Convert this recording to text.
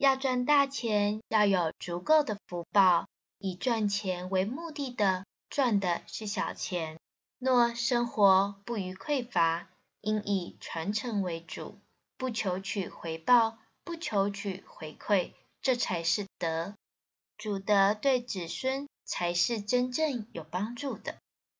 要赚大钱要有足够的福报以赚钱为目的的赚的是小钱。若生活不于匮乏应以传承为主不求取回报不求取回馈这才是德。主德对子孙才是真正有帮助的。